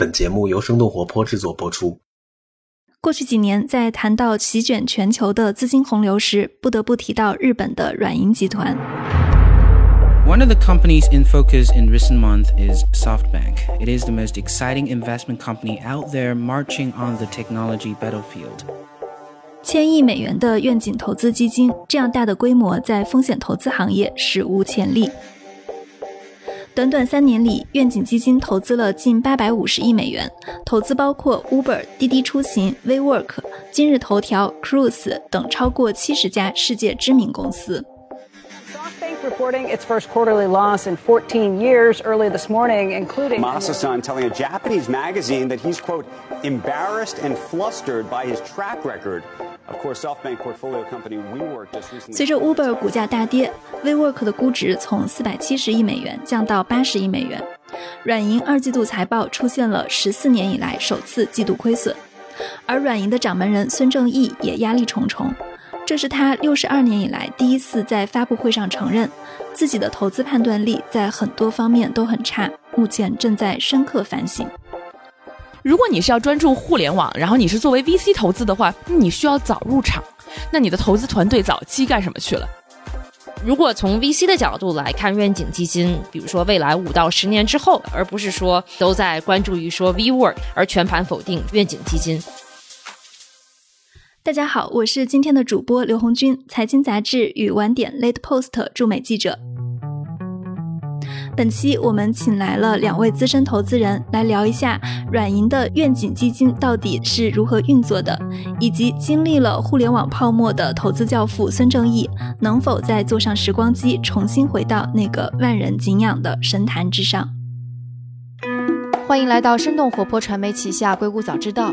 本节目由生动活泼制作播出。过去几年，在谈到席卷全球的资金洪流时，不得不提到日本的软银集团。One of the companies in focus in recent months is SoftBank. It is the most exciting investment company out there marching on the technology battlefield. 千亿美元的愿景投资基金，这样大的规模在风险投资行业史无前例。短短三年里，愿景基金投资了近八百五十亿美元，投资包括 Uber、滴滴出行、WeWork、今日头条、Cruise 等超过七十家世界知名公司。reporting its first quarterly loss in 14 years early this morning, including. Masa-san telling a Japanese magazine that he's, quote, embarrassed and flustered by his track record 随着 Uber 股价大跌，WeWork 的估值从四百七十亿美元降到八十亿美元。软银二季度财报出现了十四年以来首次季度亏损，而软银的掌门人孙正义也压力重重。这是他六十二年以来第一次在发布会上承认，自己的投资判断力在很多方面都很差，目前正在深刻反省。如果你是要专注互联网，然后你是作为 VC 投资的话，你需要早入场。那你的投资团队早期干什么去了？如果从 VC 的角度来看愿景基金，比如说未来五到十年之后，而不是说都在关注于说 WeWork 而全盘否定愿景基金。大家好，我是今天的主播刘红军，财经杂志与晚点 Late Post 驻美记者。本期我们请来了两位资深投资人来聊一下软银的愿景基金到底是如何运作的，以及经历了互联网泡沫的投资教父孙正义能否再坐上时光机，重新回到那个万人敬仰的神坛之上。欢迎来到生动活泼传媒旗下《硅谷早知道》。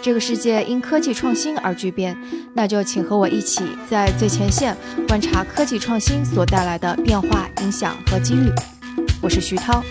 这个世界因科技创新而巨变，那就请和我一起在最前线观察科技创新所带来的变化、影响和机遇。我是徐涛。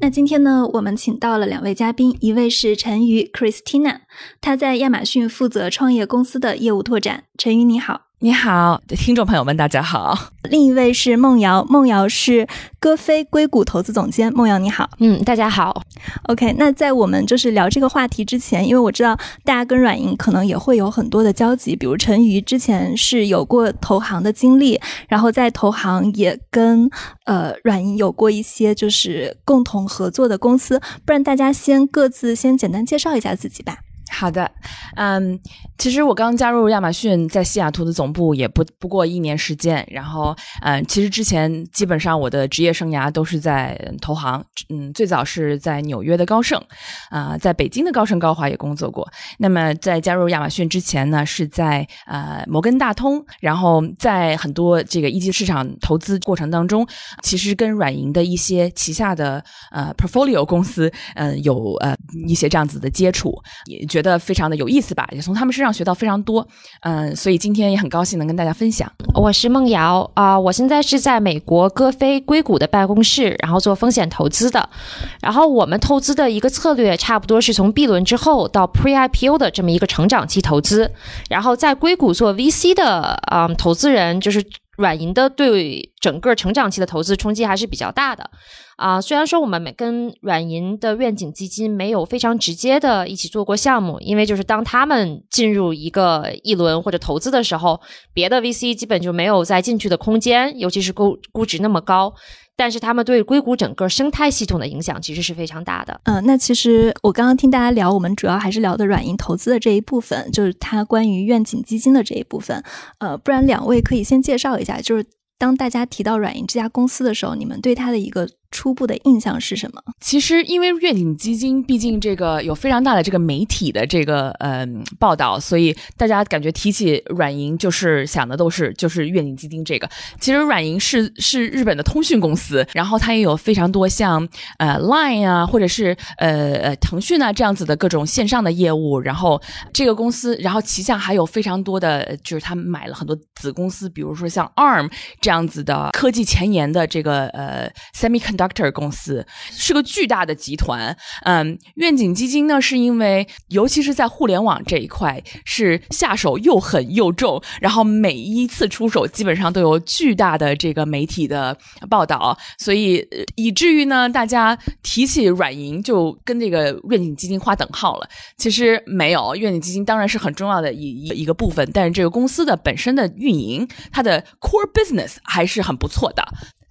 那今天呢，我们请到了两位嘉宾，一位是陈瑜 Christina，她在亚马逊负责创业公司的业务拓展。陈瑜你好。你好，听众朋友们，大家好。另一位是梦瑶，梦瑶是歌飞硅谷投资总监。梦瑶你好，嗯，大家好。OK，那在我们就是聊这个话题之前，因为我知道大家跟软银可能也会有很多的交集，比如陈瑜之前是有过投行的经历，然后在投行也跟呃软银有过一些就是共同合作的公司。不然大家先各自先简单介绍一下自己吧。好的，嗯，其实我刚加入亚马逊，在西雅图的总部也不不过一年时间。然后，嗯，其实之前基本上我的职业生涯都是在投行，嗯，最早是在纽约的高盛，啊，在北京的高盛高华也工作过。那么在加入亚马逊之前呢，是在呃摩根大通，然后在很多这个一级市场投资过程当中，其实跟软银的一些旗下的呃 portfolio 公司，嗯，有呃一些这样子的接触，也觉。得得非常的有意思吧，也从他们身上学到非常多，嗯，所以今天也很高兴能跟大家分享。我是梦瑶啊，我现在是在美国歌飞硅谷的办公室，然后做风险投资的。然后我们投资的一个策略，差不多是从 B 轮之后到 Pre IPO 的这么一个成长期投资。然后在硅谷做 VC 的啊投资人，就是软银的对整个成长期的投资冲击还是比较大的。啊，虽然说我们没跟软银的愿景基金没有非常直接的一起做过项目，因为就是当他们进入一个一轮或者投资的时候，别的 VC 基本就没有再进去的空间，尤其是估估值那么高。但是他们对硅谷整个生态系统的影响其实是非常大的。嗯，那其实我刚刚听大家聊，我们主要还是聊的软银投资的这一部分，就是它关于愿景基金的这一部分。呃，不然两位可以先介绍一下，就是当大家提到软银这家公司的时候，你们对它的一个。初步的印象是什么？其实，因为愿景基金毕竟这个有非常大的这个媒体的这个嗯报道，所以大家感觉提起软银就是想的都是就是愿景基金这个。其实软银是是日本的通讯公司，然后它也有非常多像呃 Line 啊，或者是呃呃腾讯啊这样子的各种线上的业务。然后这个公司，然后旗下还有非常多的，就是他们买了很多子公司，比如说像 ARM 这样子的科技前沿的这个呃 Semicon。Doctor 公司，是个巨大的集团。嗯，愿景基金呢，是因为尤其是在互联网这一块，是下手又狠又重，然后每一次出手基本上都有巨大的这个媒体的报道，所以以至于呢，大家提起软银就跟这个愿景基金划等号了。其实没有，愿景基金当然是很重要的一一一个部分，但是这个公司的本身的运营，它的 core business 还是很不错的。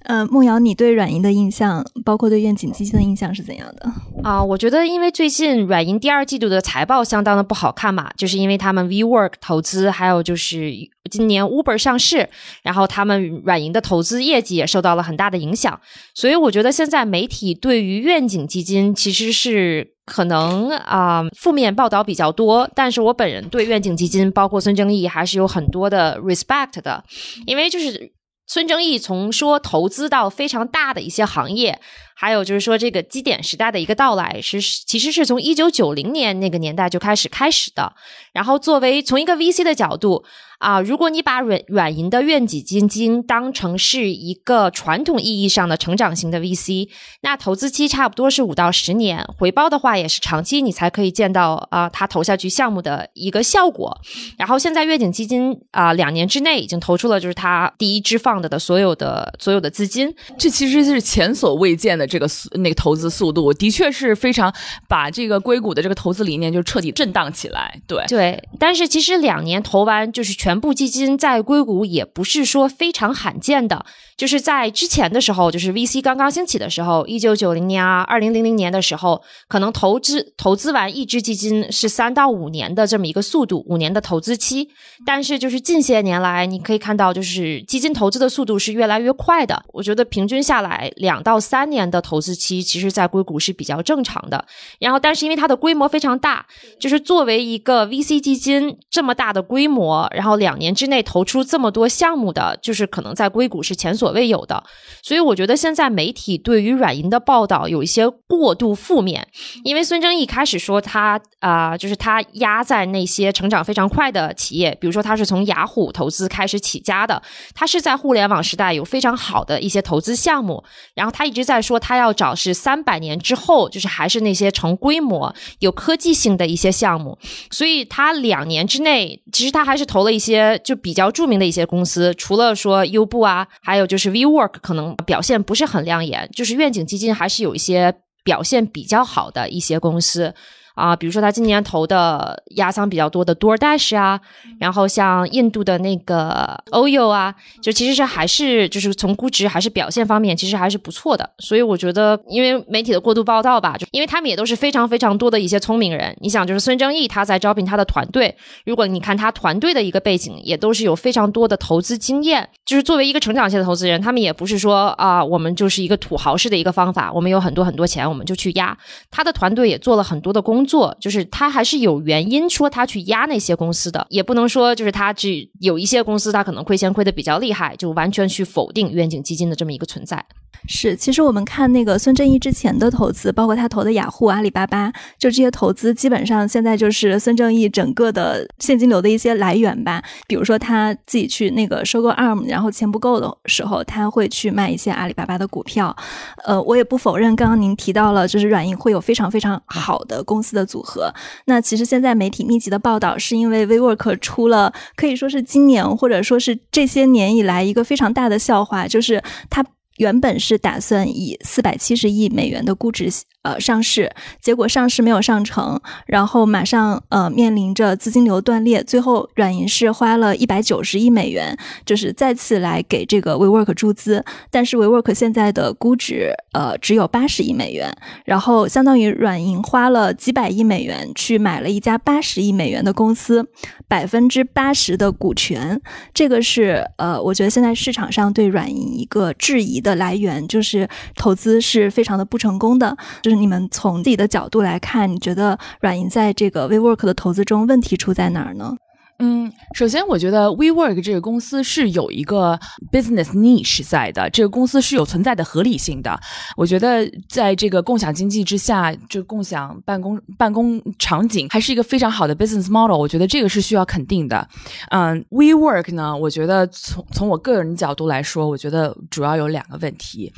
呃，梦瑶，你对软银的印象，包括对愿景基金的印象是怎样的？啊，我觉得因为最近软银第二季度的财报相当的不好看嘛，就是因为他们 WeWork 投资，还有就是今年 Uber 上市，然后他们软银的投资业绩也受到了很大的影响，所以我觉得现在媒体对于愿景基金其实是可能啊负面报道比较多，但是我本人对愿景基金，包括孙正义，还是有很多的 respect 的，因为就是。孙正义从说投资到非常大的一些行业，还有就是说这个基点时代的一个到来，是其实是从一九九零年那个年代就开始开始的。然后作为从一个 VC 的角度。啊，如果你把软软银的愿景基金当成是一个传统意义上的成长型的 VC，那投资期差不多是五到十年，回报的话也是长期，你才可以见到啊，它投下去项目的一个效果。然后现在愿景基金啊，两年之内已经投出了就是它第一支放的的所有的所有的资金，这其实是前所未见的这个那个投资速度，的确是非常把这个硅谷的这个投资理念就彻底震荡起来。对对，但是其实两年投完就是全。部基金在硅谷也不是说非常罕见的。就是在之前的时候，就是 VC 刚刚兴起的时候，一九九零年啊，二零零零年的时候，可能投资投资完一支基金是三到五年的这么一个速度，五年的投资期。但是就是近些年来，你可以看到，就是基金投资的速度是越来越快的。我觉得平均下来两到三年的投资期，其实在硅谷是比较正常的。然后，但是因为它的规模非常大，就是作为一个 VC 基金这么大的规模，然后两年之内投出这么多项目的，就是可能在硅谷是前所。未有的，所以我觉得现在媒体对于软银的报道有一些过度负面，因为孙正义开始说他啊，就是他压在那些成长非常快的企业，比如说他是从雅虎投资开始起家的，他是在互联网时代有非常好的一些投资项目，然后他一直在说他他要找是三百年之后，就是还是那些成规模、有科技性的一些项目，所以他两年之内，其实他还是投了一些就比较著名的一些公司，除了说优步啊，还有就是。是 WeWork 可能表现不是很亮眼，就是愿景基金还是有一些表现比较好的一些公司。啊，比如说他今年投的压仓比较多的 DoorDash 啊，然后像印度的那个 Oyo 啊，就其实是还是就是从估值还是表现方面，其实还是不错的。所以我觉得，因为媒体的过度报道吧，就因为他们也都是非常非常多的一些聪明人。你想，就是孙正义他在招聘他的团队，如果你看他团队的一个背景，也都是有非常多的投资经验。就是作为一个成长型的投资人，他们也不是说啊，我们就是一个土豪式的一个方法，我们有很多很多钱，我们就去压。他的团队也做了很多的工。做就是他还是有原因说他去压那些公司的，也不能说就是他只有一些公司他可能亏钱亏的比较厉害，就完全去否定愿景基金的这么一个存在。是，其实我们看那个孙正义之前的投资，包括他投的雅虎、阿里巴巴，就这些投资，基本上现在就是孙正义整个的现金流的一些来源吧。比如说他自己去那个收购 ARM，然后钱不够的时候，他会去卖一些阿里巴巴的股票。呃，我也不否认，刚刚您提到了，就是软银会有非常非常好的公司的组合。那其实现在媒体密集的报道，是因为 WeWork 出了可以说是今年或者说是这些年以来一个非常大的笑话，就是它。原本是打算以四百七十亿美元的估值呃上市，结果上市没有上成，然后马上呃面临着资金流断裂，最后软银是花了一百九十亿美元，就是再次来给这个 WeWork 注资，但是 WeWork 现在的估值呃只有八十亿美元，然后相当于软银花了几百亿美元去买了一家八十亿美元的公司，百分之八十的股权，这个是呃我觉得现在市场上对软银一个质疑的。来源就是投资是非常的不成功的，就是你们从自己的角度来看，你觉得软银在这个 WeWork 的投资中问题出在哪儿呢？嗯，首先我觉得 WeWork 这个公司是有一个 business niche 在的，这个公司是有存在的合理性的。我觉得在这个共享经济之下，就共享办公办公场景还是一个非常好的 business model。我觉得这个是需要肯定的。嗯，WeWork 呢，我觉得从从我个人角度来说，我觉得主要有两个问题。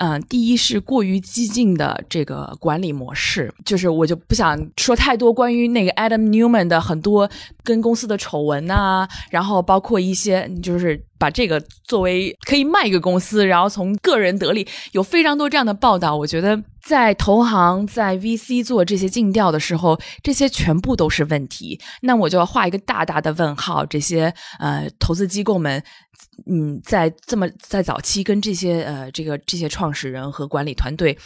嗯，第一是过于激进的这个管理模式，就是我就不想说太多关于那个 Adam Newman 的很多跟公司的。丑闻呐，然后包括一些，就是把这个作为可以卖给公司，然后从个人得利，有非常多这样的报道。我觉得在投行、在 VC 做这些尽调的时候，这些全部都是问题。那我就要画一个大大的问号。这些呃投资机构们，嗯，在这么在早期跟这些呃这个这些创始人和管理团队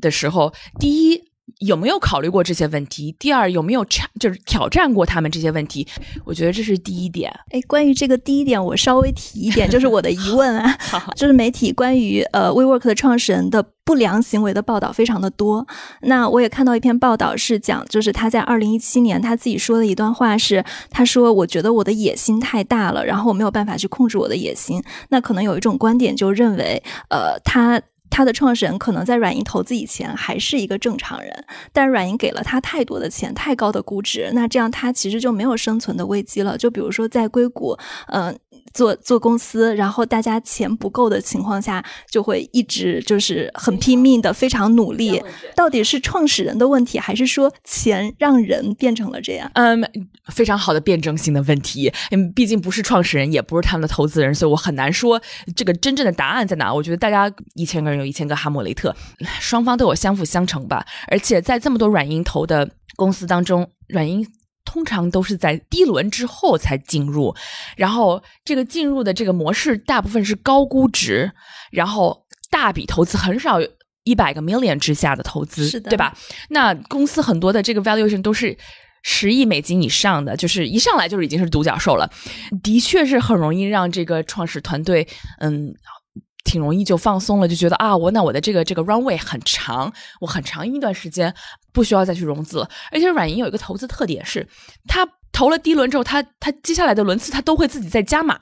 的时候，第一。有没有考虑过这些问题？第二，有没有就是挑战过他们这些问题？我觉得这是第一点。哎，关于这个第一点，我稍微提一点，就是我的疑问啊 就是媒体关于呃 WeWork 的创始人的不良行为的报道非常的多。那我也看到一篇报道是讲，就是他在二零一七年他自己说的一段话是，他说：“我觉得我的野心太大了，然后我没有办法去控制我的野心。”那可能有一种观点就认为，呃，他。他的创始人可能在软银投资以前还是一个正常人，但软银给了他太多的钱，太高的估值，那这样他其实就没有生存的危机了。就比如说在硅谷，嗯。做做公司，然后大家钱不够的情况下，就会一直就是很拼命的，非常努力。到底是创始人的问题，还是说钱让人变成了这样？嗯，非常好的辩证性的问题。嗯，毕竟不是创始人，也不是他们的投资人，所以我很难说这个真正的答案在哪。我觉得大家一千个人有一千个哈姆雷特，双方都有相辅相成吧。而且在这么多软银投的公司当中，软银。通常都是在低轮之后才进入，然后这个进入的这个模式大部分是高估值，然后大笔投资很少一百个 million 之下的投资，是的，对吧？那公司很多的这个 valuation 都是十亿美金以上的，就是一上来就是已经是独角兽了，的确是很容易让这个创始团队，嗯。挺容易就放松了，就觉得啊，我那我的这个这个 runway 很长，我很长一段时间不需要再去融资了。而且软银有一个投资特点是，他投了第一轮之后，他他接下来的轮次他都会自己再加码，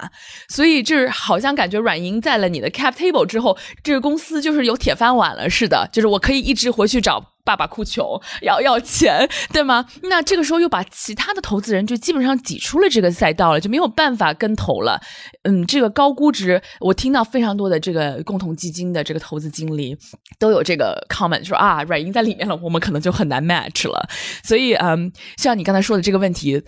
所以就是好像感觉软银在了你的 cap table 之后，这个公司就是有铁饭碗了似的，就是我可以一直回去找。爸爸哭穷要要钱，对吗？那这个时候又把其他的投资人就基本上挤出了这个赛道了，就没有办法跟投了。嗯，这个高估值，我听到非常多的这个共同基金的这个投资经理都有这个 comment 说啊，软银在里面了，我们可能就很难 match 了。所以，嗯，像你刚才说的这个问题。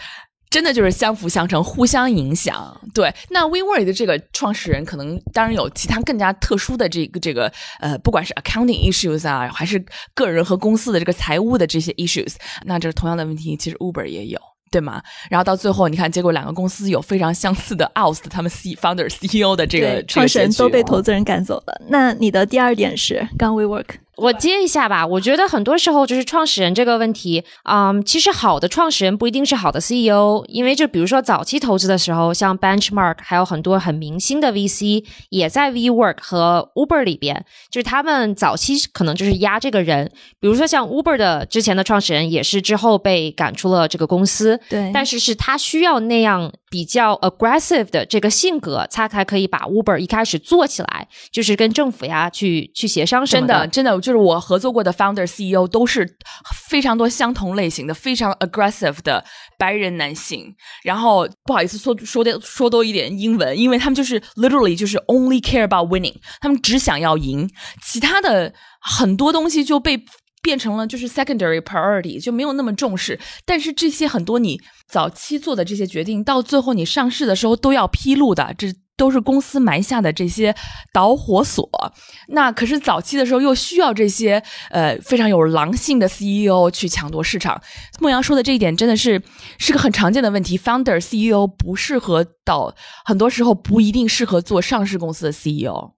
真的就是相辅相成，互相影响。对，那 WeWork 的这个创始人可能当然有其他更加特殊的这个这个呃，不管是 accounting issues 啊，还是个人和公司的这个财务的这些 issues，那这是同样的问题其实 Uber 也有，对吗？然后到最后你看，结果两个公司有非常相似的 oust 他们 C founder CEO 的这个创始人都被投资人赶走了。那你的第二点是刚 WeWork。我接一下吧，我觉得很多时候就是创始人这个问题，嗯，其实好的创始人不一定是好的 CEO，因为就比如说早期投资的时候，像 Benchmark 还有很多很明星的 VC 也在 WeWork 和 Uber 里边，就是他们早期可能就是压这个人，比如说像 Uber 的之前的创始人也是之后被赶出了这个公司，对，但是是他需要那样比较 aggressive 的这个性格，他才可以把 Uber 一开始做起来，就是跟政府呀去去协商什么的，真的。就是我合作过的 founder CEO 都是非常多相同类型的、非常 aggressive 的白人男性。然后不好意思说说的说多一点英文，因为他们就是 literally 就是 only care about winning，他们只想要赢，其他的很多东西就被变成了就是 secondary priority，就没有那么重视。但是这些很多你早期做的这些决定，到最后你上市的时候都要披露的。这都是公司埋下的这些导火索，那可是早期的时候又需要这些呃非常有狼性的 CEO 去抢夺市场。孟阳说的这一点真的是是个很常见的问题，Founder CEO 不适合到很多时候不一定适合做上市公司的 CEO。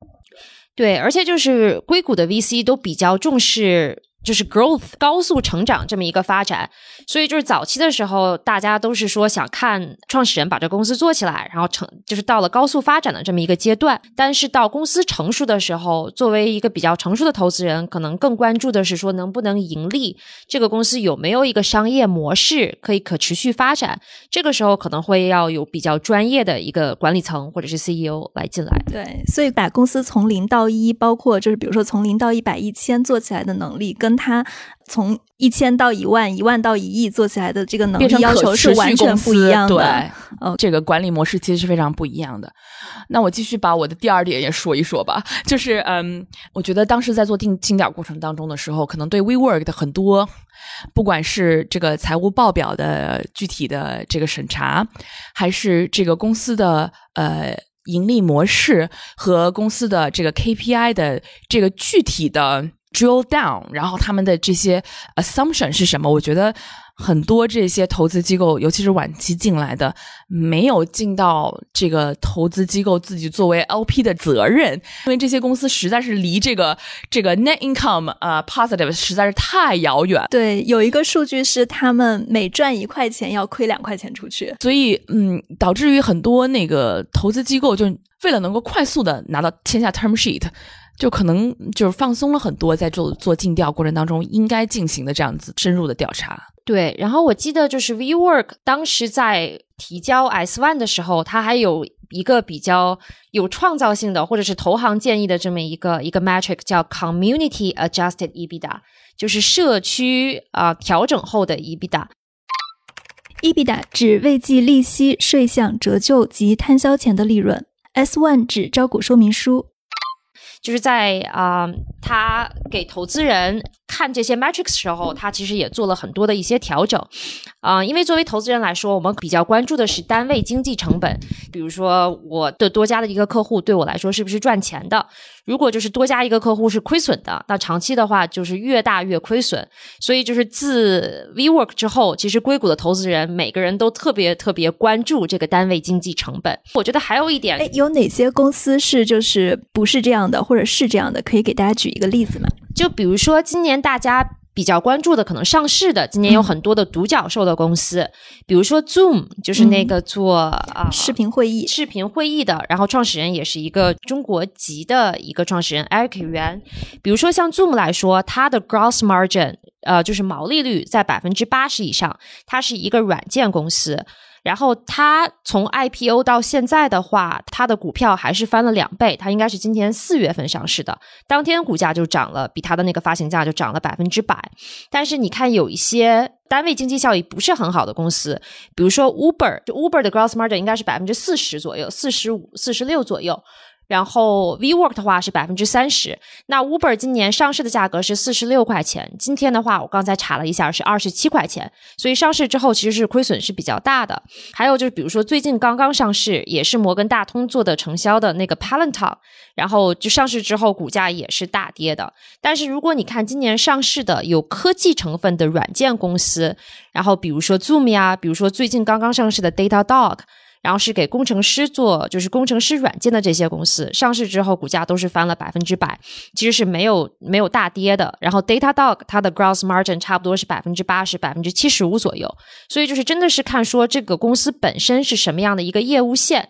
对，而且就是硅谷的 VC 都比较重视。就是 growth 高速成长这么一个发展，所以就是早期的时候，大家都是说想看创始人把这公司做起来，然后成就是到了高速发展的这么一个阶段。但是到公司成熟的时候，作为一个比较成熟的投资人，可能更关注的是说能不能盈利，这个公司有没有一个商业模式可以可持续发展。这个时候可能会要有比较专业的一个管理层或者是 CEO 来进来。对，所以把公司从零到一，包括就是比如说从零到一百一千做起来的能力，跟他从一千到一万、一万到一亿做起来的这个能力要求是完全不一样的。对，哦，这个管理模式其实是非常不一样的。那我继续把我的第二点也说一说吧，就是嗯，我觉得当时在做定清点过程当中的时候，可能对 WeWork 的很多，不管是这个财务报表的具体的这个审查，还是这个公司的呃盈利模式和公司的这个 KPI 的这个具体的。Drill down，然后他们的这些 assumption 是什么？我觉得很多这些投资机构，尤其是晚期进来的，没有尽到这个投资机构自己作为 LP 的责任，因为这些公司实在是离这个这个 net income 呃 positive 实在是太遥远。对，有一个数据是他们每赚一块钱要亏两块钱出去，所以嗯，导致于很多那个投资机构就为了能够快速的拿到签下 term sheet。就可能就是放松了很多，在做做尽调过程当中应该进行的这样子深入的调查。对，然后我记得就是 WeWork 当时在提交 S one 的时候，它还有一个比较有创造性的，或者是投行建议的这么一个一个 metric 叫 Community Adjusted EBITDA，就是社区啊调整后的 EBITDA。EBITDA 指未计利息、税项、折旧及摊销前的利润。S one 指招股说明书。就是在啊，他给投资人看这些 metrics 时候，他其实也做了很多的一些调整啊。因为作为投资人来说，我们比较关注的是单位经济成本，比如说我的多加的一个客户对我来说是不是赚钱的。如果就是多加一个客户是亏损的，那长期的话就是越大越亏损。所以就是自 WeWork 之后，其实硅谷的投资人每个人都特别特别关注这个单位经济成本。我觉得还有一点，哎，有哪些公司是就是不是这样的，或者是这样的？可以给大家举一个例子吗？就比如说今年大家。比较关注的可能上市的，今年有很多的独角兽的公司，比如说 Zoom，就是那个做啊视频会议、视频会议的，然后创始人也是一个中国籍的一个创始人 Eric Yuan。比如说像 Zoom 来说，它的 gross margin，呃，就是毛利率在百分之八十以上，它是一个软件公司。然后它从 IPO 到现在的话，它的股票还是翻了两倍。它应该是今年四月份上市的，当天股价就涨了，比它的那个发行价就涨了百分之百。但是你看，有一些单位经济效益不是很好的公司，比如说 Uber，就 Uber 的 gross margin 应该是百分之四十左右，四十五、四十六左右。然后 WeWork 的话是百分之三十，那 Uber 今年上市的价格是四十六块钱，今天的话我刚才查了一下是二十七块钱，所以上市之后其实是亏损是比较大的。还有就是比如说最近刚刚上市，也是摩根大通做的承销的那个 Palantir，然后就上市之后股价也是大跌的。但是如果你看今年上市的有科技成分的软件公司，然后比如说 Zoom 呀，比如说最近刚刚上市的 Datadog。然后是给工程师做，就是工程师软件的这些公司上市之后，股价都是翻了百分之百，其实是没有没有大跌的。然后 Datadog 它的 gross margin 差不多是百分之八十、百分之七十五左右，所以就是真的是看说这个公司本身是什么样的一个业务线。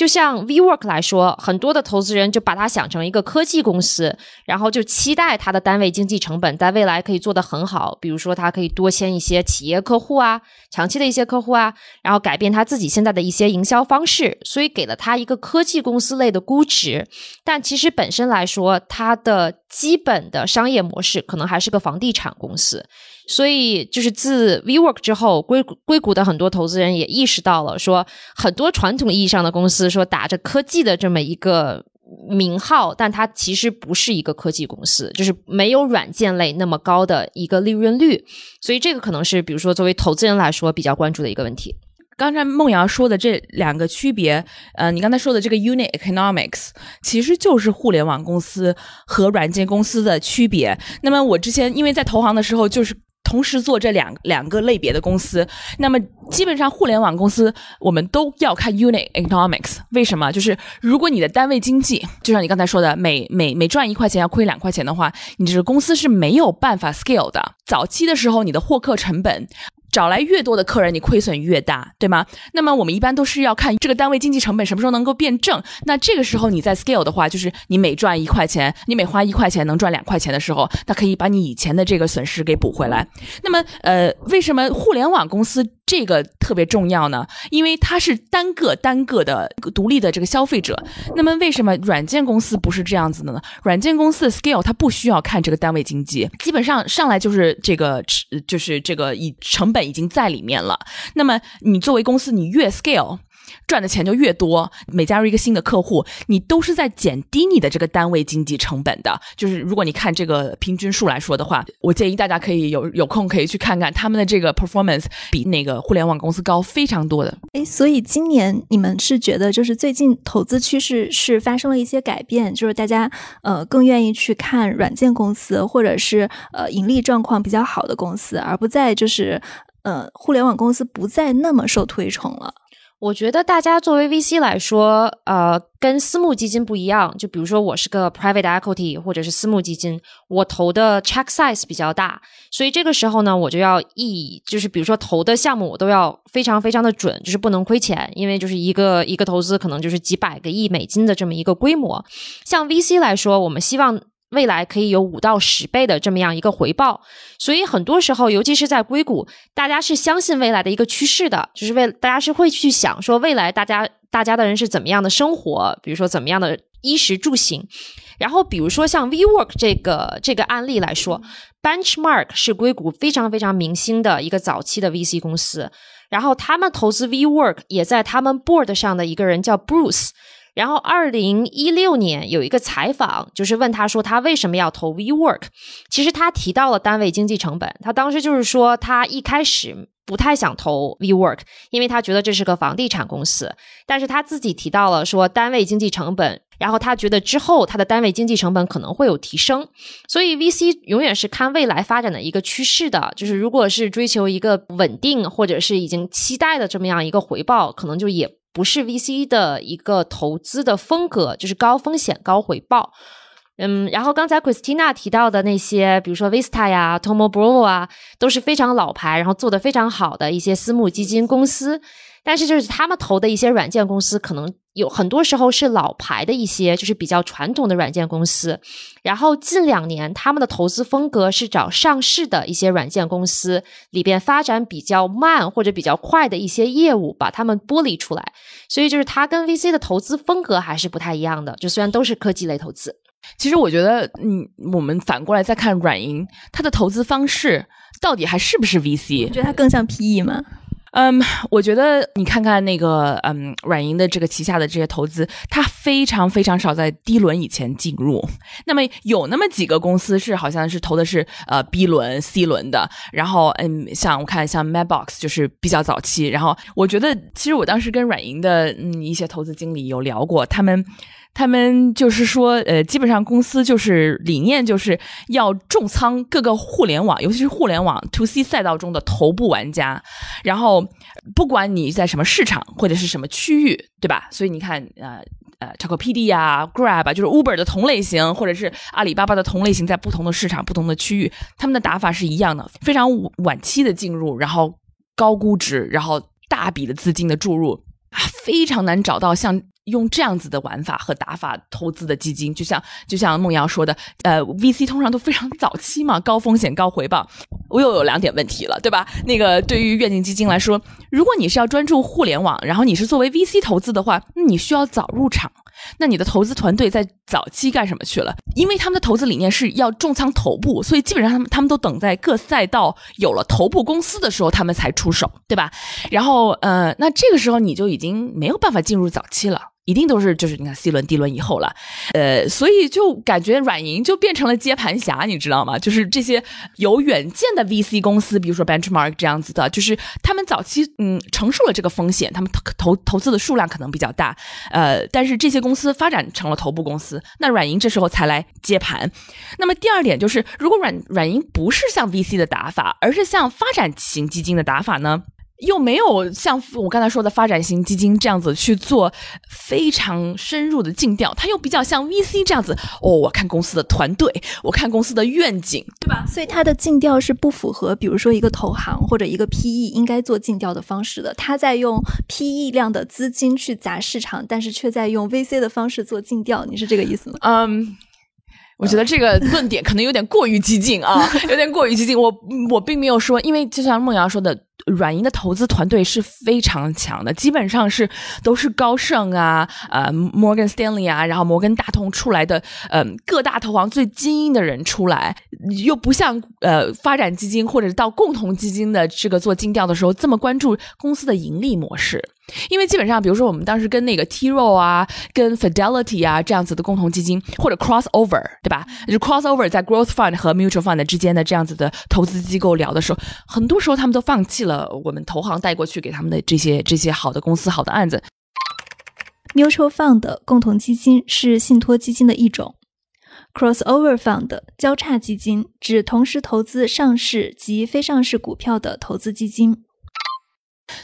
就像 WeWork 来说，很多的投资人就把它想成一个科技公司，然后就期待它的单位经济成本在未来可以做得很好，比如说它可以多签一些企业客户啊，长期的一些客户啊，然后改变他自己现在的一些营销方式，所以给了它一个科技公司类的估值。但其实本身来说，它的基本的商业模式可能还是个房地产公司。所以，就是自 WeWork 之后，硅硅谷的很多投资人也意识到了，说很多传统意义上的公司，说打着科技的这么一个名号，但它其实不是一个科技公司，就是没有软件类那么高的一个利润率。所以，这个可能是比如说作为投资人来说比较关注的一个问题。刚才孟瑶说的这两个区别，呃，你刚才说的这个 unit economics，其实就是互联网公司和软件公司的区别。那么我之前因为在投行的时候就是。同时做这两两个类别的公司，那么基本上互联网公司我们都要看 unit economics。为什么？就是如果你的单位经济，就像你刚才说的，每每每赚一块钱要亏两块钱的话，你这个公司是没有办法 scale 的。早期的时候，你的获客成本。找来越多的客人，你亏损越大，对吗？那么我们一般都是要看这个单位经济成本什么时候能够变正。那这个时候你在 scale 的话，就是你每赚一块钱，你每花一块钱能赚两块钱的时候，它可以把你以前的这个损失给补回来。那么，呃，为什么互联网公司？这个特别重要呢，因为它是单个单个的独立的这个消费者。那么为什么软件公司不是这样子的呢？软件公司的 scale 它不需要看这个单位经济，基本上上来就是这个，就是这个以成本已经在里面了。那么你作为公司，你越 scale。赚的钱就越多，每加入一个新的客户，你都是在减低你的这个单位经济成本的。就是如果你看这个平均数来说的话，我建议大家可以有有空可以去看看他们的这个 performance 比那个互联网公司高非常多的。哎，所以今年你们是觉得就是最近投资趋势是发生了一些改变，就是大家呃更愿意去看软件公司或者是呃盈利状况比较好的公司，而不再就是呃互联网公司不再那么受推崇了。我觉得大家作为 VC 来说，呃，跟私募基金不一样。就比如说，我是个 private equity 或者是私募基金，我投的 check size 比较大，所以这个时候呢，我就要一就是比如说投的项目，我都要非常非常的准，就是不能亏钱，因为就是一个一个投资可能就是几百个亿美金的这么一个规模。像 VC 来说，我们希望。未来可以有五到十倍的这么样一个回报，所以很多时候，尤其是在硅谷，大家是相信未来的一个趋势的，就是为大家是会去想说未来大家大家的人是怎么样的生活，比如说怎么样的衣食住行。然后比如说像 WeWork 这个这个案例来说，Benchmark 是硅谷非常非常明星的一个早期的 VC 公司，然后他们投资 WeWork 也在他们 Board 上的一个人叫 Bruce。然后，二零一六年有一个采访，就是问他说他为什么要投 WeWork。其实他提到了单位经济成本。他当时就是说，他一开始不太想投 WeWork，因为他觉得这是个房地产公司。但是他自己提到了说单位经济成本，然后他觉得之后他的单位经济成本可能会有提升。所以 VC 永远是看未来发展的一个趋势的，就是如果是追求一个稳定或者是已经期待的这么样一个回报，可能就也。不是 VC 的一个投资的风格，就是高风险高回报。嗯，然后刚才 Christina 提到的那些，比如说 Vista 呀、Tomo Bro 啊，都是非常老牌，然后做的非常好的一些私募基金公司。但是就是他们投的一些软件公司，可能有很多时候是老牌的一些，就是比较传统的软件公司。然后近两年他们的投资风格是找上市的一些软件公司里边发展比较慢或者比较快的一些业务，把他们剥离出来。所以就是它跟 VC 的投资风格还是不太一样的。就虽然都是科技类投资，其实我觉得，嗯，我们反过来再看软银，它的投资方式到底还是不是 VC？你觉得它更像 PE 吗？嗯，我觉得你看看那个，嗯，软银的这个旗下的这些投资，它非常非常少在 D 轮以前进入。那么有那么几个公司是好像是投的是呃 B 轮、C 轮的。然后，嗯，像我看像 Madbox 就是比较早期。然后我觉得，其实我当时跟软银的嗯一些投资经理有聊过，他们。他们就是说，呃，基本上公司就是理念就是要重仓各个互联网，尤其是互联网 to C 赛道中的头部玩家。然后，不管你在什么市场或者是什么区域，对吧？所以你看，呃呃 t a k o p d 啊，Grab，就是 Uber 的同类型，或者是阿里巴巴的同类型，在不同的市场、不同的区域，他们的打法是一样的，非常晚期的进入，然后高估值，然后大笔的资金的注入啊，非常难找到像。用这样子的玩法和打法投资的基金，就像就像梦瑶说的，呃，VC 通常都非常早期嘛，高风险高回报。我又有两点问题了，对吧？那个对于愿景基金来说，如果你是要专注互联网，然后你是作为 VC 投资的话，那你需要早入场。那你的投资团队在早期干什么去了？因为他们的投资理念是要重仓头部，所以基本上他们他们都等在各赛道有了头部公司的时候，他们才出手，对吧？然后呃，那这个时候你就已经没有办法进入早期了。一定都是就是你看 C 轮、D 轮以后了，呃，所以就感觉软银就变成了接盘侠，你知道吗？就是这些有远见的 VC 公司，比如说 Benchmark 这样子的，就是他们早期嗯承受了这个风险，他们投投投资的数量可能比较大，呃，但是这些公司发展成了头部公司，那软银这时候才来接盘。那么第二点就是，如果软软银不是像 VC 的打法，而是像发展型基金的打法呢？又没有像我刚才说的发展型基金这样子去做非常深入的尽调，它又比较像 VC 这样子哦。我看公司的团队，我看公司的愿景，对吧？所以它的尽调是不符合，比如说一个投行或者一个 PE 应该做尽调的方式的。它在用 PE 量的资金去砸市场，但是却在用 VC 的方式做尽调。你是这个意思吗？嗯。我觉得这个论点可能有点过于激进啊，有点过于激进。我我并没有说，因为就像梦瑶说的，软银的投资团队是非常强的，基本上是都是高盛啊、呃摩根 Stanley 啊，然后摩根大通出来的，嗯，各大投行最精英的人出来，又不像呃发展基金或者到共同基金的这个做尽调的时候这么关注公司的盈利模式。因为基本上，比如说我们当时跟那个 T r o 啊、跟 Fidelity 啊这样子的共同基金，或者 Crossover，对吧？就 Crossover 在 Growth Fund 和 Mutual Fund 之间的这样子的投资机构聊的时候，很多时候他们都放弃了呃我们投行带过去给他们的这些这些好的公司、好的案子。Mutual Fund 共同基金是信托基金的一种，Crossover Fund 交叉基金指同时投资上市及非上市股票的投资基金。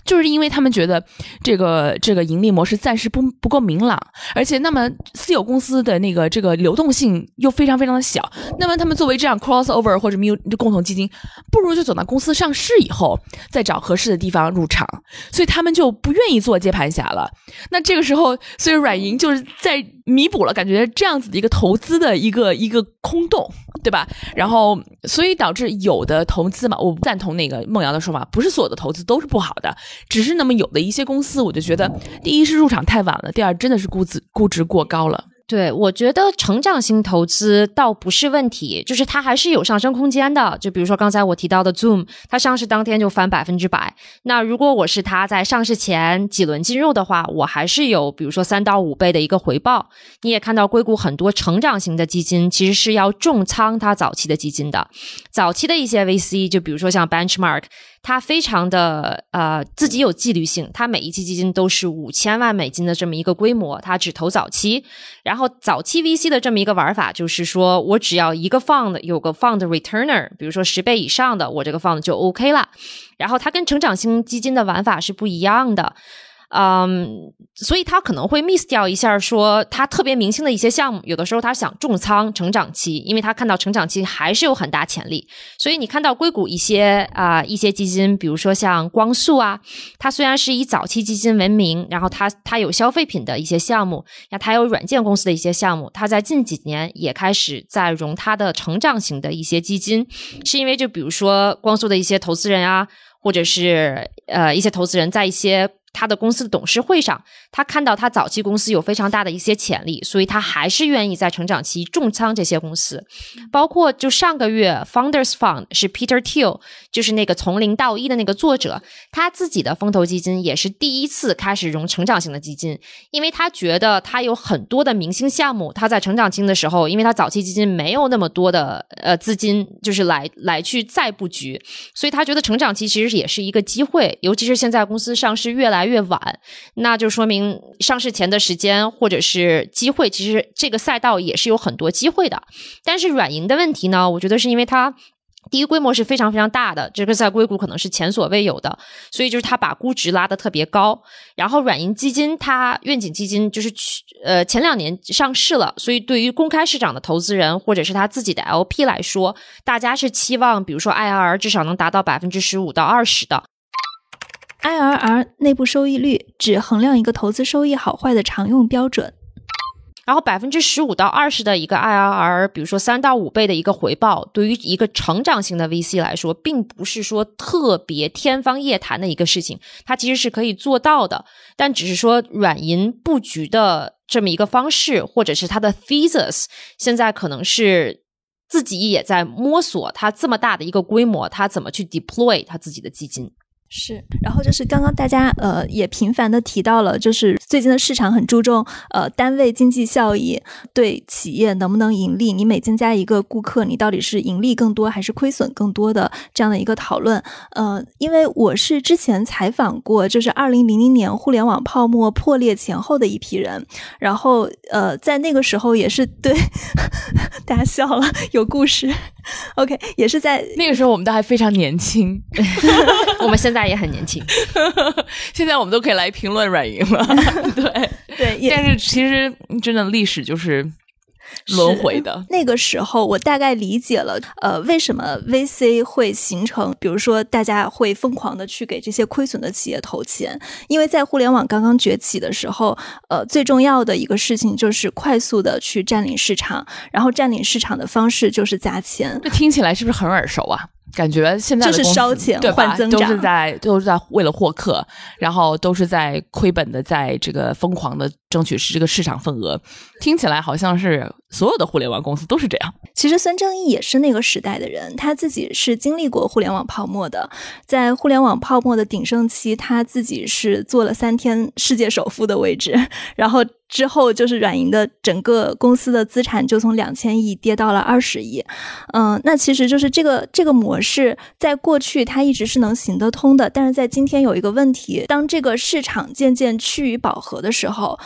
就是因为他们觉得这个这个盈利模式暂时不不够明朗，而且那么私有公司的那个这个流动性又非常非常的小，那么他们作为这样 crossover 或者 mu 共同基金，不如就等到公司上市以后再找合适的地方入场，所以他们就不愿意做接盘侠了。那这个时候，所以软银就是在弥补了感觉这样子的一个投资的一个一个空洞，对吧？然后所以导致有的投资嘛，我不赞同那个梦瑶的说法，不是所有的投资都是不好的。只是那么有的一些公司，我就觉得，第一是入场太晚了，第二真的是估值估值过高了。对，我觉得成长型投资倒不是问题，就是它还是有上升空间的。就比如说刚才我提到的 Zoom，它上市当天就翻百分之百。那如果我是它在上市前几轮进入的话，我还是有比如说三到五倍的一个回报。你也看到硅谷很多成长型的基金其实是要重仓它早期的基金的，早期的一些 VC，就比如说像 Benchmark。它非常的呃自己有纪律性，它每一期基金都是五千万美金的这么一个规模，它只投早期。然后早期 VC 的这么一个玩法，就是说我只要一个 fund 有个 fund returner，比如说十倍以上的，我这个 fund 就 OK 了。然后它跟成长型基金的玩法是不一样的。嗯，所以他可能会 miss 掉一下，说他特别明星的一些项目，有的时候他想重仓成长期，因为他看到成长期还是有很大潜力。所以你看到硅谷一些啊一些基金，比如说像光速啊，它虽然是以早期基金闻名，然后它它有消费品的一些项目，那它有软件公司的一些项目，它在近几年也开始在融它的成长型的一些基金，是因为就比如说光速的一些投资人啊，或者是呃一些投资人在一些。他的公司的董事会上，他看到他早期公司有非常大的一些潜力，所以他还是愿意在成长期重仓这些公司。包括就上个月，Founders Fund 是 Peter Thiel，就是那个从零到一的那个作者，他自己的风投基金也是第一次开始融成长型的基金，因为他觉得他有很多的明星项目，他在成长期的时候，因为他早期基金没有那么多的呃资金，就是来来去再布局，所以他觉得成长期其实也是一个机会，尤其是现在公司上市越来。越晚，那就说明上市前的时间或者是机会，其实这个赛道也是有很多机会的。但是软银的问题呢，我觉得是因为它第一规模是非常非常大的，这个在硅谷可能是前所未有的，所以就是它把估值拉得特别高。然后软银基金它愿景基金就是去呃前两年上市了，所以对于公开市场的投资人或者是他自己的 LP 来说，大家是期望比如说 IRR 至少能达到百分之十五到二十的。IRR 内部收益率指衡量一个投资收益好坏的常用标准。然后百分之十五到二十的一个 IRR，比如说三到五倍的一个回报，对于一个成长型的 VC 来说，并不是说特别天方夜谭的一个事情，它其实是可以做到的。但只是说软银布局的这么一个方式，或者是它的 thesis，现在可能是自己也在摸索，它这么大的一个规模，它怎么去 deploy 它自己的基金。是，然后就是刚刚大家呃也频繁的提到了，就是最近的市场很注重呃单位经济效益对企业能不能盈利，你每增加一个顾客，你到底是盈利更多还是亏损更多的这样的一个讨论。呃，因为我是之前采访过，就是二零零零年互联网泡沫破裂前后的一批人，然后呃在那个时候也是对 大家笑了，有故事。OK，也是在那个时候我们都还非常年轻，我们现在也很年轻，现在我们都可以来评论软银了。对 对，但是其实真的历史就是轮回的。那个时候，我大概理解了，呃，为什么 VC 会形成，比如说大家会疯狂的去给这些亏损的企业投钱，因为在互联网刚刚崛起的时候，呃，最重要的一个事情就是快速的去占领市场，然后占领市场的方式就是砸钱。这听起来是不是很耳熟啊？感觉现在就是烧钱换增长，都是在都是在为了获客，然后都是在亏本的，在这个疯狂的争取是这个市场份额。听起来好像是所有的互联网公司都是这样。其实孙正义也是那个时代的人，他自己是经历过互联网泡沫的，在互联网泡沫的鼎盛期，他自己是做了三天世界首富的位置，然后。之后就是软银的整个公司的资产就从两千亿跌到了二十亿，嗯，那其实就是这个这个模式在过去它一直是能行得通的，但是在今天有一个问题，当这个市场渐渐趋于饱和的时候，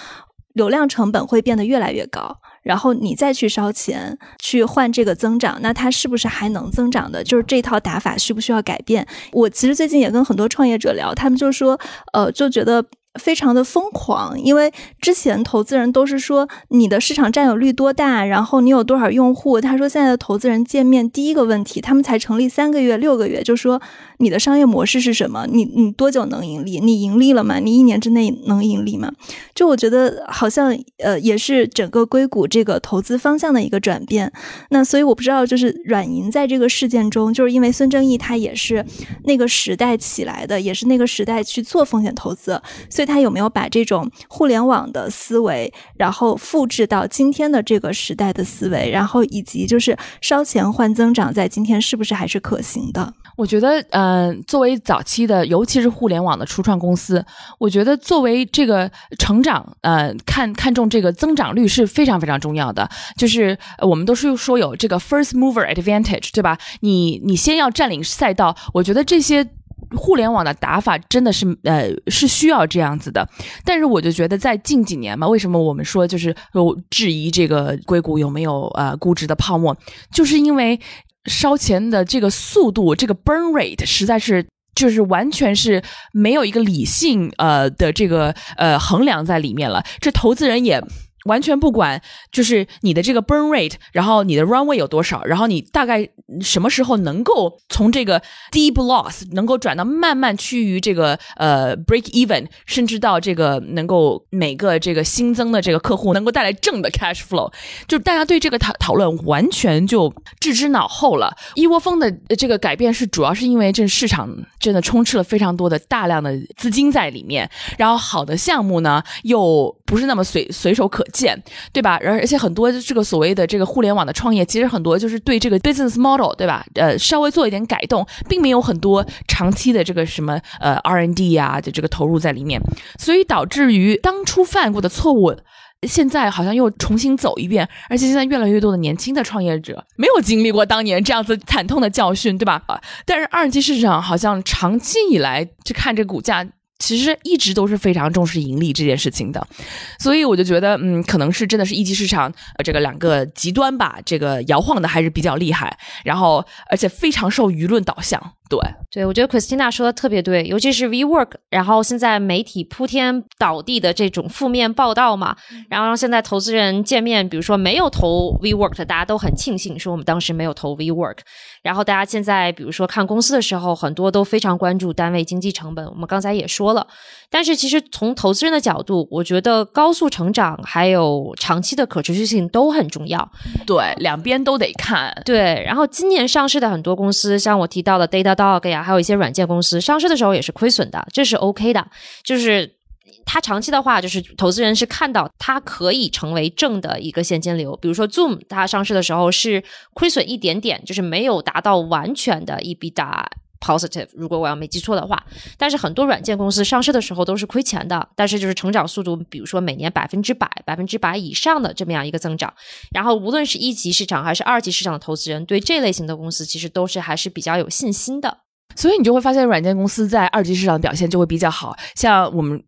流量成本会变得越来越高，然后你再去烧钱去换这个增长，那它是不是还能增长的？就是这套打法需不需要改变？我其实最近也跟很多创业者聊，他们就说，呃，就觉得。非常的疯狂，因为之前投资人都是说你的市场占有率多大，然后你有多少用户。他说现在的投资人见面第一个问题，他们才成立三个月、六个月，就说你的商业模式是什么？你你多久能盈利？你盈利了吗？你一年之内能盈利吗？就我觉得好像呃也是整个硅谷这个投资方向的一个转变。那所以我不知道，就是软银在这个事件中，就是因为孙正义他也是那个时代起来的，也是那个时代去做风险投资。所以，他有没有把这种互联网的思维，然后复制到今天的这个时代的思维，然后以及就是烧钱换增长，在今天是不是还是可行的？我觉得，嗯，作为早期的，尤其是互联网的初创公司，我觉得作为这个成长，呃，看看重这个增长率是非常非常重要的。就是我们都是说有这个 first mover advantage，对吧？你你先要占领赛道，我觉得这些。互联网的打法真的是呃是需要这样子的，但是我就觉得在近几年嘛，为什么我们说就是有质疑这个硅谷有没有呃估值的泡沫，就是因为烧钱的这个速度，这个 burn rate 实在是就是完全是没有一个理性呃的这个呃衡量在里面了，这投资人也。完全不管，就是你的这个 burn rate，然后你的 runway 有多少，然后你大概什么时候能够从这个 deep loss 能够转到慢慢趋于这个呃 break even，甚至到这个能够每个这个新增的这个客户能够带来正的 cash flow，就大家对这个讨讨论完全就置之脑后了。一窝蜂的这个改变是主要是因为这市场真的充斥了非常多的大量的资金在里面，然后好的项目呢又不是那么随随手可。见对吧？而而且很多这个所谓的这个互联网的创业，其实很多就是对这个 business model 对吧？呃，稍微做一点改动，并没有很多长期的这个什么呃 R&D 呀的这个投入在里面，所以导致于当初犯过的错误，现在好像又重新走一遍。而且现在越来越多的年轻的创业者没有经历过当年这样子惨痛的教训，对吧？但是二级市场好像长期以来就看这股价。其实一直都是非常重视盈利这件事情的，所以我就觉得，嗯，可能是真的是一级市场呃这个两个极端吧，这个摇晃的还是比较厉害，然后而且非常受舆论导向。对，对我觉得 Christina 说的特别对，尤其是 WeWork，然后现在媒体铺天倒地的这种负面报道嘛，然后让现在投资人见面，比如说没有投 WeWork 的，大家都很庆幸说我们当时没有投 WeWork，然后大家现在比如说看公司的时候，很多都非常关注单位经济成本，我们刚才也说了。但是其实从投资人的角度，我觉得高速成长还有长期的可持续性都很重要。对，两边都得看。对，然后今年上市的很多公司，像我提到的 dog 呀，还有一些软件公司，上市的时候也是亏损的，这是 OK 的。就是它长期的话，就是投资人是看到它可以成为正的一个现金流。比如说 Zoom，它上市的时候是亏损一点点，就是没有达到完全的一笔大。positive，如果我要没记错的话。但是很多软件公司上市的时候都是亏钱的，但是就是成长速度，比如说每年百分之百、百分之百以上的这么样一个增长。然后无论是一级市场还是二级市场的投资人，对这类型的公司其实都是还是比较有信心的。所以你就会发现，软件公司在二级市场表现就会比较好。像我们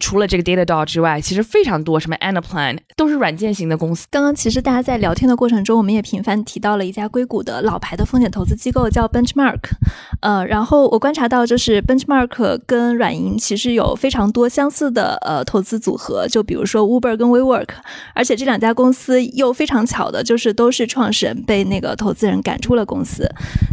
除了这个 Datadog 之外，其实非常多什么 Anaplan 都是软件型的公司。刚刚其实大家在聊天的过程中，我们也频繁提到了一家硅谷的老牌的风险投资机构，叫 Benchmark。呃，然后我观察到，就是 Benchmark 跟软银其实有非常多相似的呃投资组合，就比如说 Uber 跟 WeWork，而且这两家公司又非常巧的，就是都是创始人被那个投资人赶出了公司。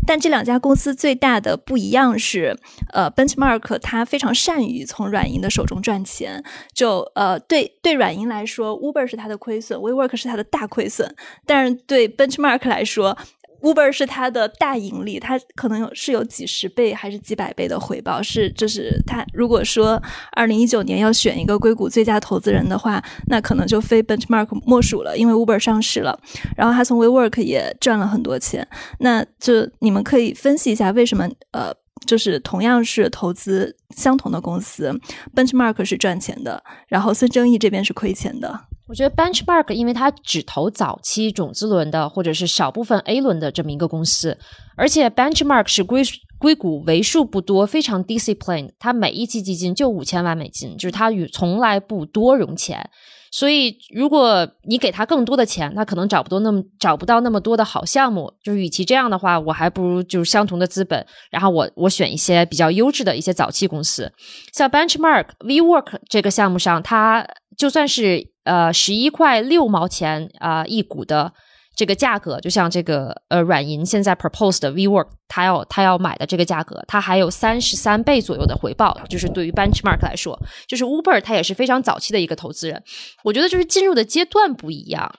但这两家公司最大的不不一样是，呃，Benchmark 它非常善于从软银的手中赚钱。就呃，对对软银来说，Uber 是它的亏损，WeWork 是它的大亏损。但是对 Benchmark 来说，Uber 是它的大盈利，它可能有是有几十倍还是几百倍的回报。是就是它如果说二零一九年要选一个硅谷最佳投资人的话，那可能就非 Benchmark 莫属了，因为 Uber 上市了，然后他从 WeWork 也赚了很多钱。那就你们可以分析一下为什么呃。就是同样是投资相同的公司，Benchmark 是赚钱的，然后孙正义这边是亏钱的。我觉得 Benchmark 因为它只投早期种子轮的或者是少部分 A 轮的这么一个公司，而且 Benchmark 是硅硅谷为数不多非常 discipline，它每一期基金就五千万美金，就是它与从来不多融钱。所以，如果你给他更多的钱，他可能找不到那么找不到那么多的好项目。就是与其这样的话，我还不如就是相同的资本，然后我我选一些比较优质的一些早期公司，像 Benchmark、V Work 这个项目上，它就算是呃十一块六毛钱啊一股的。这个价格就像这个呃软银现在 proposed V Work 它要他要买的这个价格，他还有三十三倍左右的回报，就是对于 Benchmark 来说，就是 Uber 它也是非常早期的一个投资人，我觉得就是进入的阶段不一样，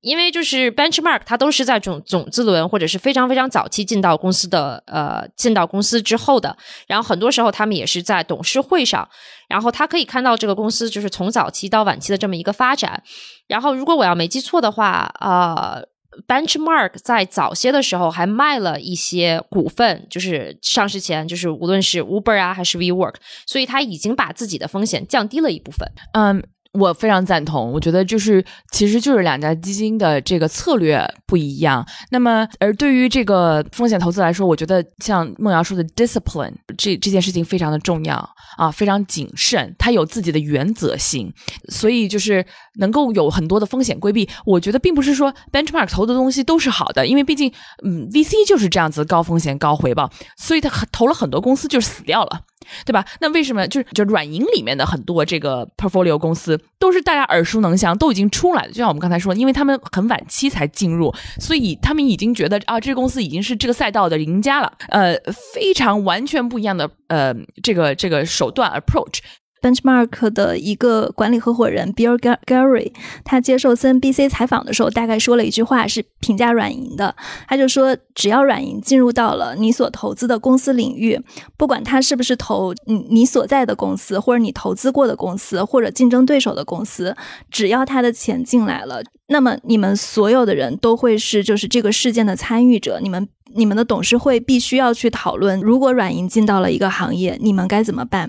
因为就是 Benchmark 它都是在种种子轮或者是非常非常早期进到公司的呃进到公司之后的，然后很多时候他们也是在董事会上，然后他可以看到这个公司就是从早期到晚期的这么一个发展，然后如果我要没记错的话啊。Benchmark 在早些的时候还卖了一些股份，就是上市前，就是无论是 Uber 啊还是 WeWork，所以他已经把自己的风险降低了一部分。嗯。我非常赞同，我觉得就是，其实就是两家基金的这个策略不一样。那么，而对于这个风险投资来说，我觉得像梦瑶说的 discipline 这这件事情非常的重要啊，非常谨慎，它有自己的原则性，所以就是能够有很多的风险规避。我觉得并不是说 benchmark 投的东西都是好的，因为毕竟，嗯，VC 就是这样子高风险高回报，所以他投了很多公司就是死掉了。对吧？那为什么就是就软银里面的很多这个 portfolio 公司都是大家耳熟能详，都已经出来了？就像我们刚才说，因为他们很晚期才进入，所以他们已经觉得啊，这个公司已经是这个赛道的赢家了。呃，非常完全不一样的呃，这个这个手段 approach。Benchmark 的一个管理合伙人 Bill Gary，他接受 CNBC 采访的时候，大概说了一句话，是评价软银的。他就说，只要软银进入到了你所投资的公司领域，不管他是不是投你你所在的公司，或者你投资过的公司，或者竞争对手的公司，只要他的钱进来了，那么你们所有的人都会是就是这个事件的参与者。你们你们的董事会必须要去讨论，如果软银进到了一个行业，你们该怎么办？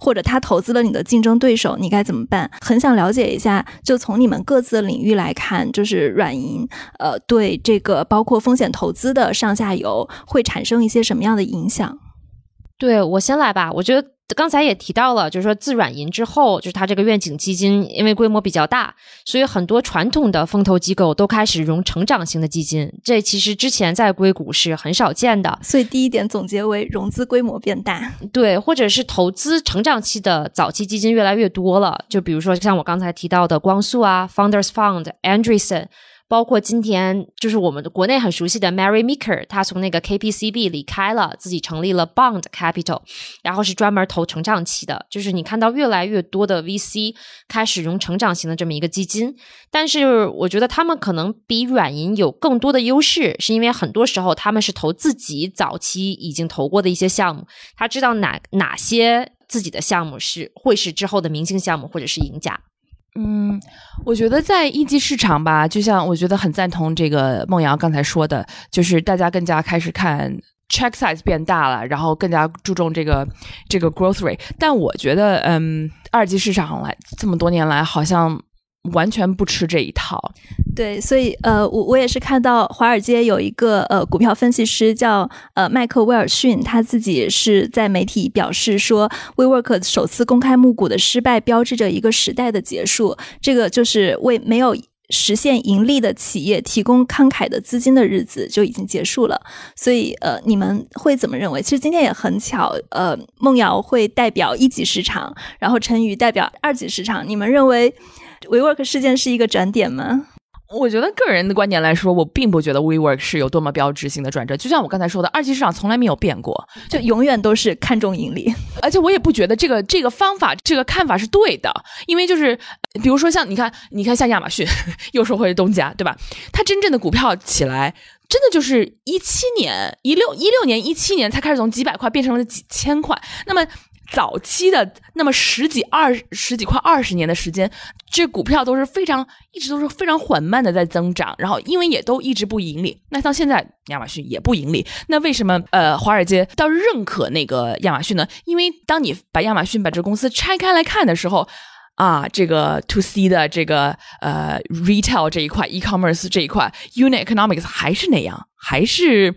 或者他投资了你的竞争对手，你该怎么办？很想了解一下，就从你们各自的领域来看，就是软银，呃，对这个包括风险投资的上下游会产生一些什么样的影响？对我先来吧，我觉得。刚才也提到了，就是说自软银之后，就是它这个愿景基金，因为规模比较大，所以很多传统的风投机构都开始融成长型的基金。这其实之前在硅谷是很少见的。所以第一点总结为融资规模变大，对，或者是投资成长期的早期基金越来越多了。就比如说像我刚才提到的光速啊，Founders Fund、Andreessen。包括今天，就是我们国内很熟悉的 Mary Meeker，他从那个 KPCB 离开了，自己成立了 Bond Capital，然后是专门投成长期的。就是你看到越来越多的 VC 开始用成长型的这么一个基金，但是我觉得他们可能比软银有更多的优势，是因为很多时候他们是投自己早期已经投过的一些项目，他知道哪哪些自己的项目是会是之后的明星项目或者是赢家。嗯，我觉得在一级市场吧，就像我觉得很赞同这个梦瑶刚才说的，就是大家更加开始看 check size 变大了，然后更加注重这个这个 growth rate。但我觉得，嗯，二级市场来这么多年来，好像完全不吃这一套。对，所以呃，我我也是看到华尔街有一个呃股票分析师叫呃麦克威尔逊，他自己是在媒体表示说，WeWork 首次公开募股的失败标志着一个时代的结束，这个就是为没有。实现盈利的企业提供慷慨的资金的日子就已经结束了，所以呃，你们会怎么认为？其实今天也很巧，呃，梦瑶会代表一级市场，然后陈宇代表二级市场。你们认为 WeWork 事件是一个转点吗？我觉得个人的观点来说，我并不觉得 WeWork 是有多么标志性的转折。就像我刚才说的，二级市场从来没有变过，就永远都是看重盈利。而且我也不觉得这个这个方法、这个看法是对的，因为就是比如说像你看，你看像亚马逊，又说回东家，对吧？它真正的股票起来，真的就是一七年、一六一六年、一七年才开始从几百块变成了几千块。那么早期的那么十几二十几块二十年的时间，这股票都是非常一直都是非常缓慢的在增长，然后因为也都一直不盈利，那到现在亚马逊也不盈利，那为什么呃华尔街倒认可那个亚马逊呢？因为当你把亚马逊把这公司拆开来看的时候，啊，这个 to C 的这个呃 retail 这一块，e-commerce 这一块，unit economics 还是那样，还是。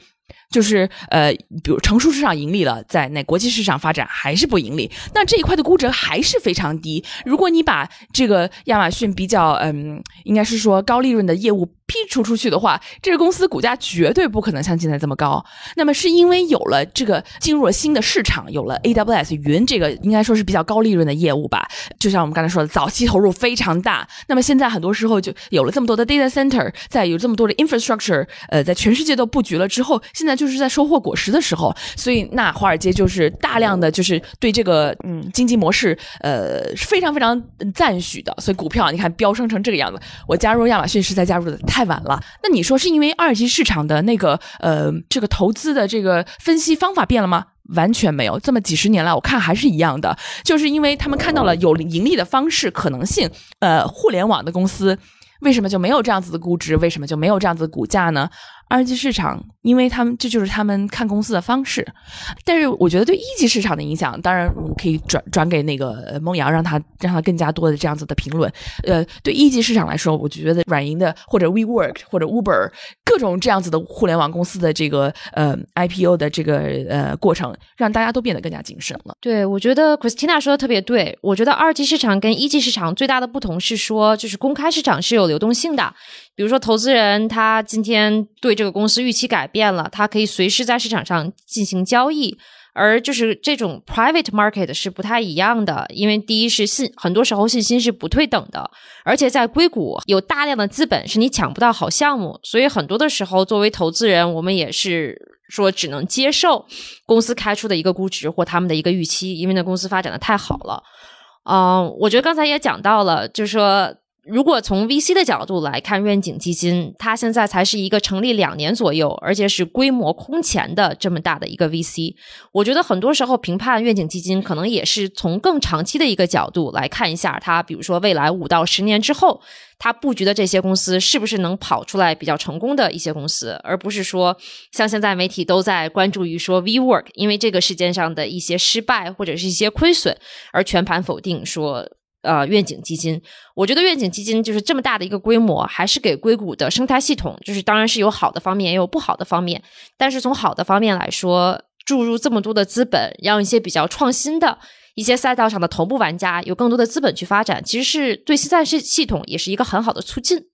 就是呃，比如成熟市场盈利了，在那国际市场发展还是不盈利，那这一块的估值还是非常低。如果你把这个亚马逊比较嗯，应该是说高利润的业务。剔除出去的话，这个公司股价绝对不可能像现在这么高。那么是因为有了这个进入了新的市场，有了 AWS 云这个应该说是比较高利润的业务吧。就像我们刚才说的，早期投入非常大。那么现在很多时候就有了这么多的 data center，在有这么多的 infrastructure，呃，在全世界都布局了之后，现在就是在收获果实的时候。所以那华尔街就是大量的就是对这个嗯经济模式呃非常非常赞许的。所以股票你看飙升成这个样子，我加入亚马逊是在加入的太。太晚了，那你说是因为二级市场的那个呃这个投资的这个分析方法变了吗？完全没有，这么几十年来我看还是一样的，就是因为他们看到了有盈利的方式可能性，呃，互联网的公司为什么就没有这样子的估值？为什么就没有这样子的股价呢？二级市场，因为他们这就是他们看公司的方式，但是我觉得对一级市场的影响，当然我可以转转给那个梦阳，让他让他更加多的这样子的评论。呃，对一级市场来说，我就觉得软银的或者 WeWork 或者 Uber 各种这样子的互联网公司的这个呃 IPO 的这个呃过程，让大家都变得更加谨慎了。对，我觉得 Christina 说的特别对。我觉得二级市场跟一级市场最大的不同是说，就是公开市场是有流动性的。比如说，投资人他今天对这个公司预期改变了，他可以随时在市场上进行交易。而就是这种 private market 是不太一样的，因为第一是信，很多时候信心是不对等的，而且在硅谷有大量的资本，是你抢不到好项目，所以很多的时候，作为投资人，我们也是说只能接受公司开出的一个估值或他们的一个预期，因为那公司发展的太好了。嗯，我觉得刚才也讲到了，就是说。如果从 VC 的角度来看，愿景基金它现在才是一个成立两年左右，而且是规模空前的这么大的一个 VC。我觉得很多时候评判愿景基金，可能也是从更长期的一个角度来看一下它，比如说未来五到十年之后，它布局的这些公司是不是能跑出来比较成功的一些公司，而不是说像现在媒体都在关注于说 WeWork，因为这个事件上的一些失败或者是一些亏损而全盘否定说。呃，愿景基金，我觉得愿景基金就是这么大的一个规模，还是给硅谷的生态系统，就是当然是有好的方面，也有不好的方面。但是从好的方面来说，注入这么多的资本，让一些比较创新的一些赛道上的头部玩家有更多的资本去发展，其实是对现在是系统也是一个很好的促进。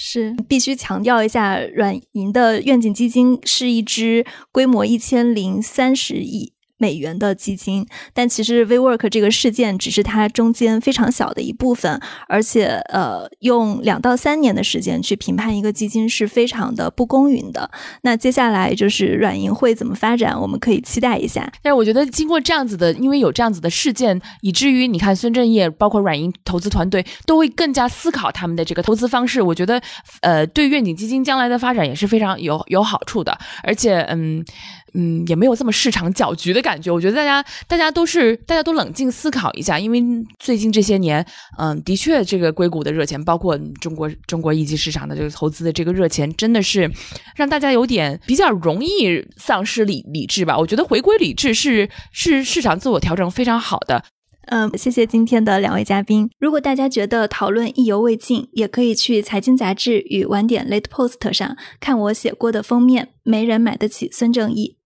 是必须强调一下，软银的愿景基金是一支规模一千零三十亿。美元的基金，但其实 WeWork 这个事件只是它中间非常小的一部分，而且呃，用两到三年的时间去评判一个基金是非常的不公允的。那接下来就是软银会怎么发展，我们可以期待一下。但是我觉得经过这样子的，因为有这样子的事件，以至于你看孙正义包括软银投资团队都会更加思考他们的这个投资方式。我觉得呃，对愿景基金将来的发展也是非常有有好处的，而且嗯。嗯，也没有这么市场搅局的感觉。我觉得大家大家都是大家都冷静思考一下，因为最近这些年，嗯，的确这个硅谷的热钱，包括中国中国一级市场的这个投资的这个热钱，真的是让大家有点比较容易丧失理理智吧。我觉得回归理智是是市场自我调整非常好的。嗯，谢谢今天的两位嘉宾。如果大家觉得讨论意犹未尽，也可以去财经杂志与晚点 Late Post 上看我写过的封面。没人买得起孙正义。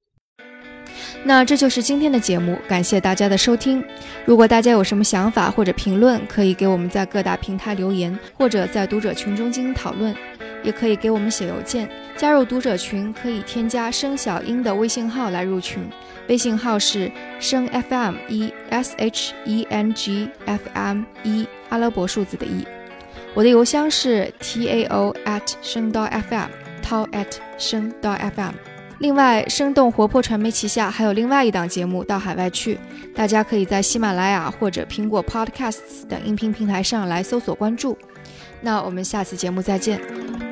那这就是今天的节目，感谢大家的收听。如果大家有什么想法或者评论，可以给我们在各大平台留言，或者在读者群中进行讨论，也可以给我们写邮件。加入读者群可以添加生小英的微信号来入群，微信号是生 FM 一 S H E N G F M 一阿拉伯数字的一。我的邮箱是 tao at 生到 FM tao at 生到 FM。另外，生动活泼传媒旗下还有另外一档节目《到海外去》，大家可以在喜马拉雅或者苹果 Podcasts 等音频平台上来搜索关注。那我们下次节目再见。